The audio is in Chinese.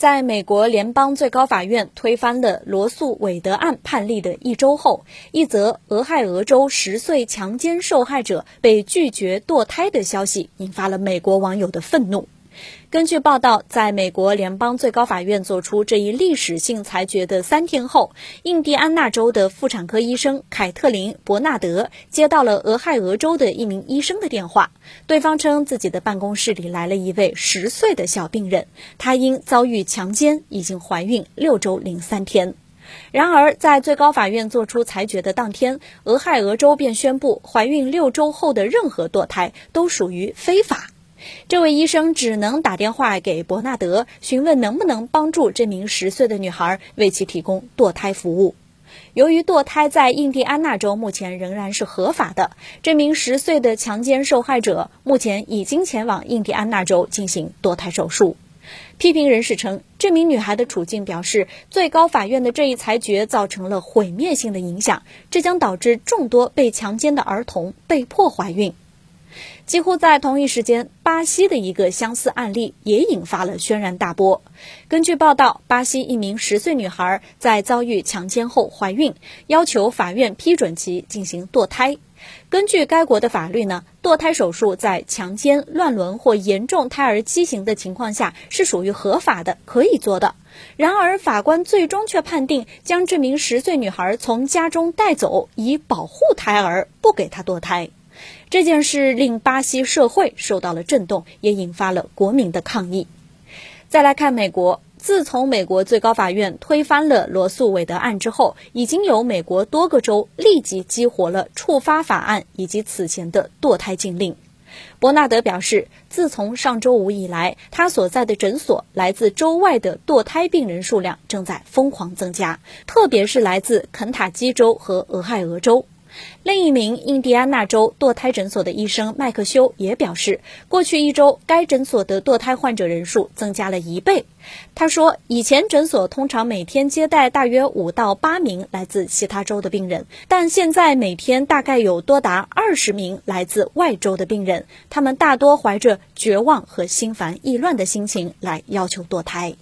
在美国联邦最高法院推翻了罗素韦德案判例的一周后，一则俄亥俄州十岁强奸受害者被拒绝堕胎的消息引发了美国网友的愤怒。根据报道，在美国联邦最高法院作出这一历史性裁决的三天后，印第安纳州的妇产科医生凯特琳·伯纳德接到了俄亥俄州的一名医生的电话。对方称自己的办公室里来了一位十岁的小病人，她因遭遇强奸已经怀孕六周零三天。然而，在最高法院作出裁决的当天，俄亥俄州便宣布，怀孕六周后的任何堕胎都属于非法。这位医生只能打电话给伯纳德，询问能不能帮助这名十岁的女孩为其提供堕胎服务。由于堕胎在印第安纳州目前仍然是合法的，这名十岁的强奸受害者目前已经前往印第安纳州进行堕胎手术。批评人士称，这名女孩的处境表示，最高法院的这一裁决造成了毁灭性的影响，这将导致众多被强奸的儿童被迫怀孕。几乎在同一时间，巴西的一个相似案例也引发了轩然大波。根据报道，巴西一名十岁女孩在遭遇强奸后怀孕，要求法院批准其进行堕胎。根据该国的法律呢，堕胎手术在强奸、乱伦或严重胎儿畸形的情况下是属于合法的，可以做的。然而，法官最终却判定将这名十岁女孩从家中带走，以保护胎儿，不给她堕胎。这件事令巴西社会受到了震动，也引发了国民的抗议。再来看美国，自从美国最高法院推翻了罗素韦德案之后，已经有美国多个州立即激活了触发法案以及此前的堕胎禁令。伯纳德表示，自从上周五以来，他所在的诊所来自州外的堕胎病人数量正在疯狂增加，特别是来自肯塔基州和俄亥俄州。另一名印第安纳州堕胎诊所的医生麦克修也表示，过去一周该诊所的堕胎患者人数增加了一倍。他说，以前诊所通常每天接待大约五到八名来自其他州的病人，但现在每天大概有多达二十名来自外州的病人，他们大多怀着绝望和心烦意乱的心情来要求堕胎。